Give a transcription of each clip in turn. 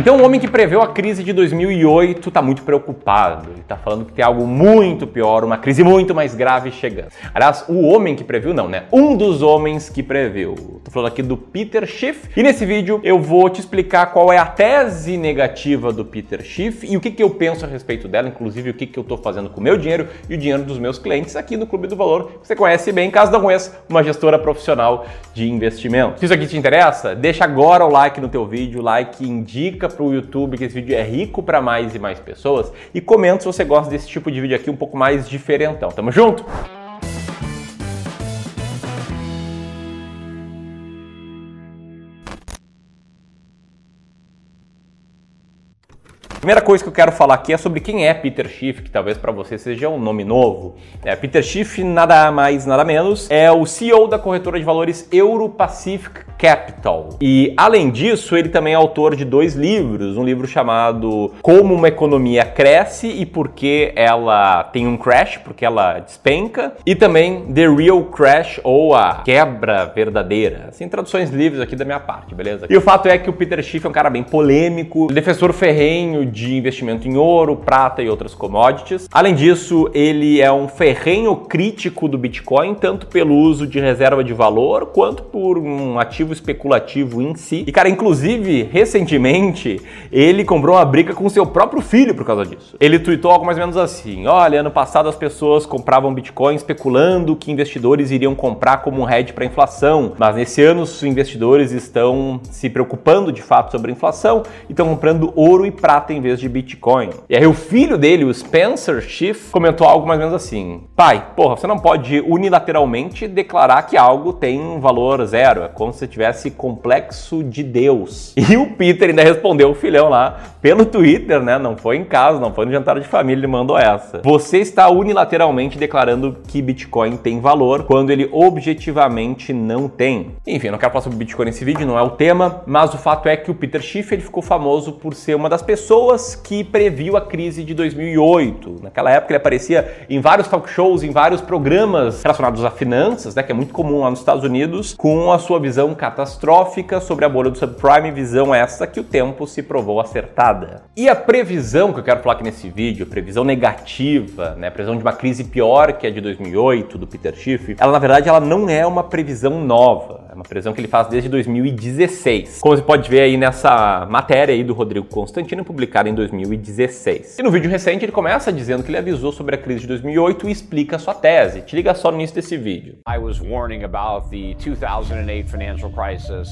Então, o homem que preveu a crise de 2008 está muito preocupado. Ele está falando que tem algo muito pior, uma crise muito mais grave chegando. Aliás, o homem que previu, não, né? Um dos homens que previu. Estou falando aqui do Peter Schiff. E nesse vídeo eu vou te explicar qual é a tese negativa do Peter Schiff e o que, que eu penso a respeito dela, inclusive o que, que eu estou fazendo com o meu dinheiro e o dinheiro dos meus clientes aqui no Clube do Valor. Você conhece bem, caso não conheça, uma gestora profissional de investimento. Se isso aqui te interessa, deixa agora o like no teu vídeo, like indica para o YouTube que esse vídeo é rico para mais e mais pessoas e comenta se você gosta desse tipo de vídeo aqui um pouco mais diferentão. Tamo junto? Primeira coisa que eu quero falar aqui é sobre quem é Peter Schiff, que talvez para você seja um nome novo. É, Peter Schiff, nada mais, nada menos, é o CEO da corretora de valores Euro Pacific Capital. E além disso, ele também é autor de dois livros, um livro chamado Como uma economia cresce e por que ela tem um crash, porque ela despenca, e também The Real Crash ou a quebra verdadeira. Assim, traduções livres aqui da minha parte, beleza? E o fato é que o Peter Schiff é um cara bem polêmico, defensor ferrenho de investimento em ouro, prata e outras commodities. Além disso, ele é um ferrenho crítico do Bitcoin, tanto pelo uso de reserva de valor quanto por um ativo especulativo em si. E cara, inclusive, recentemente, ele comprou uma briga com seu próprio filho por causa disso. Ele tweetou algo mais ou menos assim: "Olha, ano passado as pessoas compravam Bitcoin especulando que investidores iriam comprar como um hedge para inflação, mas nesse ano os investidores estão se preocupando de fato sobre a inflação e estão comprando ouro e prata em vez de Bitcoin. E aí o filho dele, o Spencer Schiff, comentou algo mais ou menos assim: Pai, porra, você não pode unilateralmente declarar que algo tem valor zero. É como se tivesse complexo de Deus. E o Peter ainda respondeu o filhão lá pelo Twitter, né? Não foi em casa, não foi no jantar de família, ele mandou essa. Você está unilateralmente declarando que Bitcoin tem valor quando ele objetivamente não tem. Enfim, não quero falar sobre Bitcoin nesse vídeo, não é o tema, mas o fato é que o Peter Schiff ele ficou famoso por ser uma das pessoas pessoas que previu a crise de 2008. Naquela época ele aparecia em vários talk shows, em vários programas relacionados a finanças, né, que é muito comum lá nos Estados Unidos, com a sua visão catastrófica sobre a bolha do subprime, visão essa que o tempo se provou acertada. E a previsão que eu quero falar aqui nesse vídeo, previsão negativa, né, previsão de uma crise pior que a de 2008 do Peter Schiff, ela na verdade ela não é uma previsão nova, é uma previsão que ele faz desde 2016. Como você pode ver aí nessa matéria aí do Rodrigo Constantino publicada em 2016. E no vídeo recente ele começa dizendo que ele avisou sobre a crise de 2008 e explica sua tese. Te liga só no início desse vídeo. I was warning about the 2008 financial crisis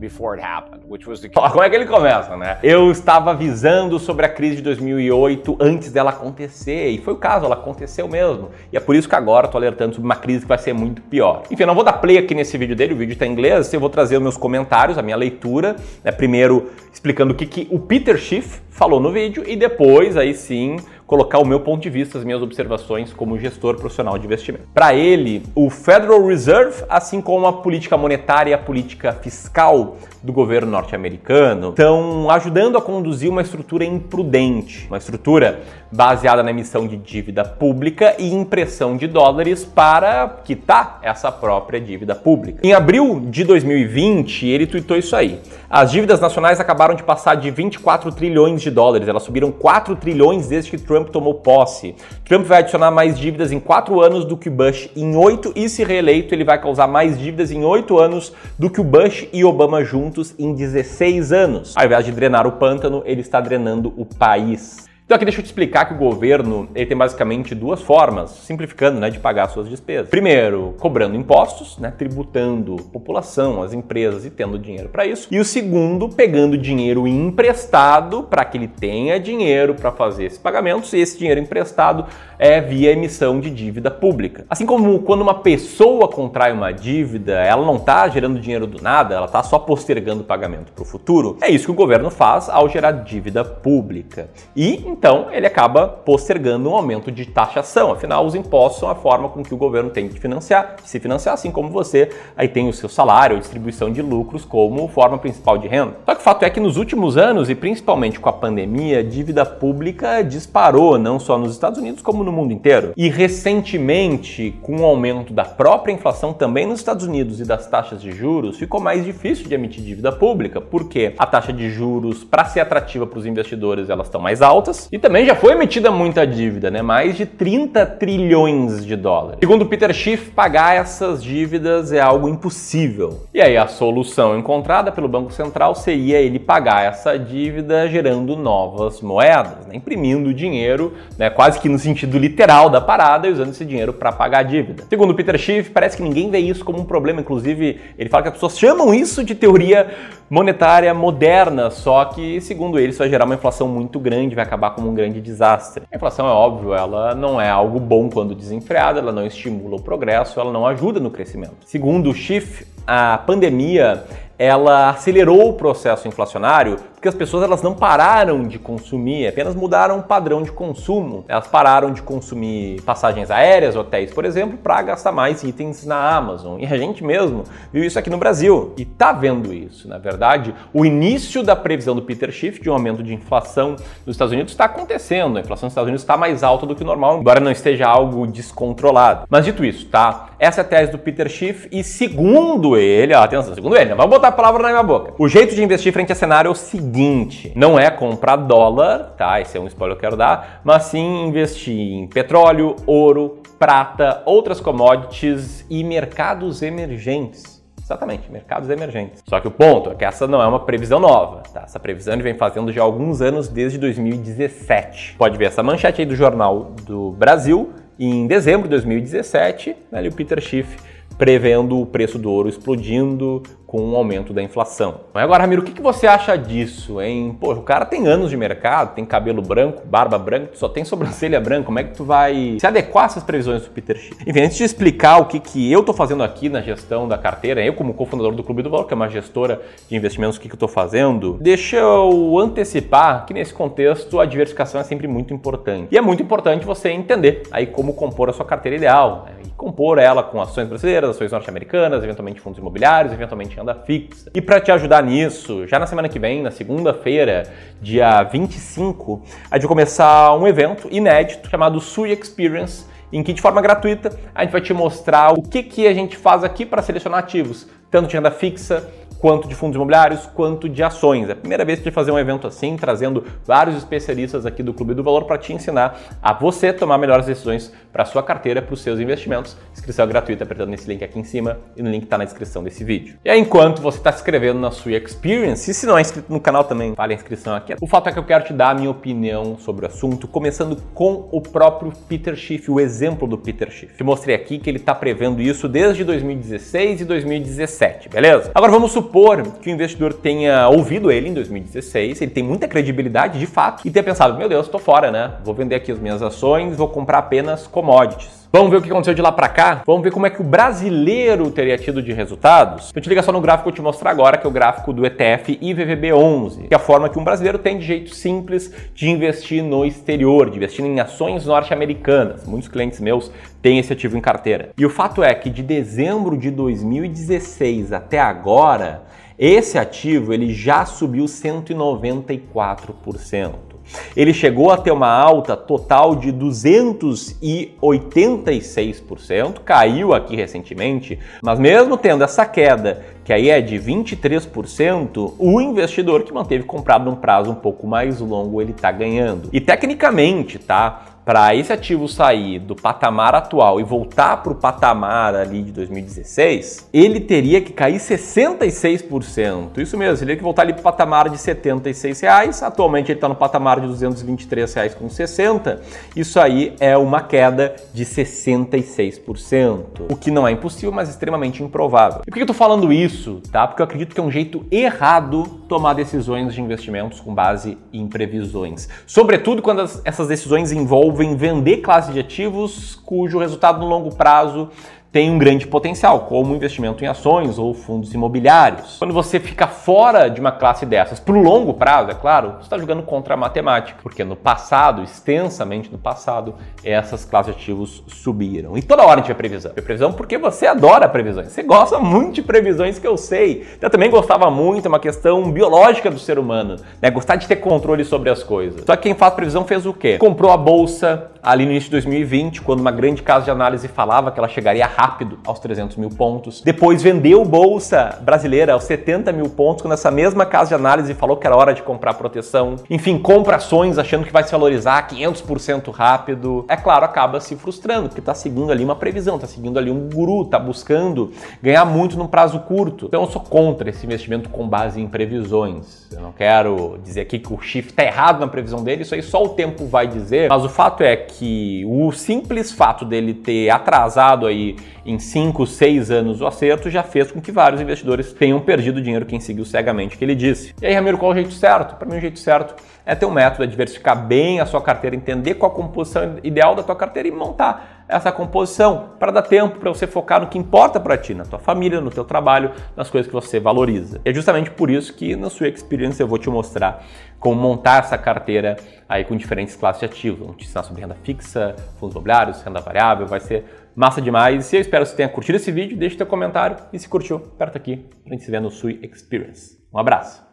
before it happened, which was the... Como é que ele começa, né? Eu estava avisando sobre a crise de 2008 antes dela acontecer, e foi o caso, ela aconteceu mesmo. E é por isso que agora tô alertando sobre uma crise que vai ser muito pior. Enfim, eu não vou dar play aqui nesse vídeo dele, o vídeo está em inglês, eu vou trazer os meus comentários, a minha leitura, né? primeiro explicando o que, que o Peter Schiff falou no vídeo e depois aí sim colocar o meu ponto de vista, as minhas observações como gestor profissional de investimento. Para ele, o Federal Reserve, assim como a política monetária e a política fiscal do governo norte-americano, estão ajudando a conduzir uma estrutura imprudente, uma estrutura baseada na emissão de dívida pública e impressão de dólares para quitar essa própria dívida pública. Em abril de 2020, ele tweetou isso aí. As dívidas nacionais acabaram de passar de 24 trilhões de dólares, elas subiram 4 trilhões desde que Trump tomou posse. Trump vai adicionar mais dívidas em 4 anos do que Bush em 8 e se reeleito ele vai causar mais dívidas em 8 anos do que o Bush e Obama juntos em 16 anos. Ao invés de drenar o pântano, ele está drenando o país. Então aqui deixa eu te explicar que o governo ele tem basicamente duas formas, simplificando, né, de pagar suas despesas. Primeiro, cobrando impostos, né, tributando a população, as empresas e tendo dinheiro para isso. E o segundo, pegando dinheiro emprestado para que ele tenha dinheiro para fazer esses pagamentos e esse dinheiro emprestado é via emissão de dívida pública. Assim como quando uma pessoa contrai uma dívida, ela não está gerando dinheiro do nada, ela está só postergando o pagamento para o futuro. É isso que o governo faz ao gerar dívida pública. E Então, ele acaba postergando um aumento de taxação. Afinal, os impostos são a forma com que o governo tem de financiar, se financiar, assim como você aí tem o seu salário, a distribuição de lucros como forma principal de renda. Só que o fato é que nos últimos anos, e principalmente com a pandemia, a dívida pública disparou, não só nos Estados Unidos, como no mundo inteiro. E recentemente, com o aumento da própria inflação também nos Estados Unidos e das taxas de juros, ficou mais difícil de emitir dívida pública, porque a taxa de juros, para ser atrativa para os investidores, elas estão mais altas e também já foi emitida muita dívida, né? Mais de 30 trilhões de dólares. Segundo Peter Schiff, pagar essas dívidas é algo impossível. E aí a solução encontrada pelo Banco Central seria ele pagar essa dívida gerando novas moedas, né? imprimindo dinheiro, né? quase que no sentido literal da parada e usando esse dinheiro para pagar a dívida. Segundo Peter Schiff, parece que ninguém vê isso como um problema, inclusive ele fala que as pessoas chamam isso de teoria monetária moderna, só que, segundo ele, isso vai gerar uma inflação muito grande, vai acabar como um grande desastre. A inflação, é óbvio, ela não é algo bom quando desenfreada, ela não estimula o progresso, ela não ajuda no crescimento. Segundo o Schiff, a pandemia ela acelerou o processo inflacionário porque as pessoas elas não pararam de consumir, apenas mudaram o padrão de consumo. Elas pararam de consumir passagens aéreas, hotéis, por exemplo, para gastar mais itens na Amazon. E a gente mesmo viu isso aqui no Brasil e tá vendo isso. Na verdade, o início da previsão do Peter Schiff de um aumento de inflação nos Estados Unidos está acontecendo. A inflação nos Estados Unidos está mais alta do que o normal, embora não esteja algo descontrolado. Mas dito isso, tá? Essa é a tese do Peter Schiff e segundo ele, atenção, segundo ele, vamos botar a palavra na minha boca. O jeito de investir frente a cenário é o seguinte: não é comprar dólar, tá? Esse é um spoiler que eu quero dar, mas sim investir em petróleo, ouro, prata, outras commodities e mercados emergentes. Exatamente, mercados emergentes. Só que o ponto é que essa não é uma previsão nova, tá? Essa previsão ele vem fazendo já há alguns anos, desde 2017. Pode ver essa manchete aí do Jornal do Brasil, em dezembro de 2017, ali o Peter Schiff prevendo o preço do ouro explodindo, com o aumento da inflação. Mas agora, Ramiro, o que, você acha disso, hein? Pô, o cara tem anos de mercado, tem cabelo branco, barba branca, só tem sobrancelha branca, como é que tu vai se adequar a essas previsões do Peter Schiff? Enfim, antes de explicar o que, que eu tô fazendo aqui na gestão da carteira, eu como cofundador do Clube do Valor, que é uma gestora de investimentos, o que, que eu tô fazendo, deixa eu antecipar que nesse contexto a diversificação é sempre muito importante. E é muito importante você entender aí como compor a sua carteira ideal, né? e compor ela com ações brasileiras, ações norte-americanas, eventualmente fundos imobiliários, eventualmente renda fixa. E para te ajudar nisso, já na semana que vem, na segunda-feira, dia 25, a gente vai começar um evento inédito chamado Sui Experience, em que de forma gratuita a gente vai te mostrar o que, que a gente faz aqui para selecionar ativos, tanto de renda fixa quanto de fundos imobiliários, quanto de ações. É a primeira vez que gente fazer um evento assim, trazendo vários especialistas aqui do Clube do Valor para te ensinar a você tomar melhores decisões para sua carteira, para os seus investimentos. Inscrição é gratuita apertando nesse link aqui em cima e no link está na descrição desse vídeo. E aí, enquanto você está se inscrevendo na sua Experience, e se não é inscrito no canal também, vale a inscrição aqui. O fato é que eu quero te dar a minha opinião sobre o assunto, começando com o próprio Peter Schiff, o exemplo do Peter Schiff. Te mostrei aqui que ele está prevendo isso desde 2016 e 2017, beleza? Agora vamos supor supor que o investidor tenha ouvido ele em 2016, ele tem muita credibilidade de fato, e tenha pensado: meu Deus, estou fora, né? Vou vender aqui as minhas ações, vou comprar apenas commodities. Vamos ver o que aconteceu de lá para cá? Vamos ver como é que o brasileiro teria tido de resultados? Então te liga só no gráfico que eu te mostrar agora, que é o gráfico do ETF IVVB11, que é a forma que um brasileiro tem de jeito simples de investir no exterior, de investir em ações norte-americanas. Muitos clientes meus têm esse ativo em carteira. E o fato é que de dezembro de 2016 até agora, esse ativo ele já subiu 194%. Ele chegou a ter uma alta total de 286%, caiu aqui recentemente, mas mesmo tendo essa queda, que aí é de 23%, o investidor que manteve comprado num prazo um pouco mais longo, ele está ganhando. E tecnicamente, tá? Para esse ativo sair do patamar atual e voltar para o patamar ali de 2016, ele teria que cair 66%. Isso mesmo, ele teria que voltar ali para o patamar de 76 reais. Atualmente ele está no patamar de 223 reais com 60. Isso aí é uma queda de 66%, o que não é impossível, mas extremamente improvável. E por que eu estou falando isso? Tá? Porque eu acredito que é um jeito errado tomar decisões de investimentos com base em previsões, sobretudo quando as, essas decisões envolvem envolvem vender classe de ativos cujo resultado no longo prazo tem um grande potencial, como investimento em ações ou fundos imobiliários. Quando você fica fora de uma classe dessas, por longo prazo, é claro, você está jogando contra a matemática, porque no passado, extensamente no passado, essas classes de ativos subiram. E toda hora a gente vê previsão. Vê previsão porque você adora previsões, você gosta muito de previsões que eu sei. Eu também gostava muito, é uma questão biológica do ser humano, né? Gostar de ter controle sobre as coisas. Só que quem faz previsão fez o quê? Comprou a bolsa ali no início de 2020, quando uma grande casa de análise falava que ela chegaria rápido aos 300 mil pontos. Depois vendeu bolsa brasileira aos 70 mil pontos, quando essa mesma casa de análise falou que era hora de comprar proteção. Enfim, compra ações achando que vai se valorizar 500% rápido. É claro, acaba se frustrando, porque está seguindo ali uma previsão, está seguindo ali um guru, está buscando ganhar muito num prazo curto. Então eu sou contra esse investimento com base em previsões. Eu não quero dizer aqui que o Shift está errado na previsão dele, isso aí só o tempo vai dizer, mas o fato é que o simples fato dele ter atrasado aí em 5, 6 anos o acerto já fez com que vários investidores tenham perdido dinheiro quem seguiu cegamente o que ele disse. E aí, Ramiro, qual é o jeito certo? Para mim, o jeito certo é ter um método, é diversificar bem a sua carteira, entender qual a composição ideal da tua carteira e montar essa composição para dar tempo para você focar no que importa para ti, na tua família, no teu trabalho, nas coisas que você valoriza. E é justamente por isso que na sua experiência eu vou te mostrar como montar essa carteira aí com diferentes classes de ativos. Vamos te ensinar sobre renda fixa, fundos imobiliários, renda variável, vai ser massa demais. E eu espero que você tenha curtido esse vídeo, deixe teu comentário e se curtiu, aperta aqui para a gente se ver no Sui Experience. Um abraço!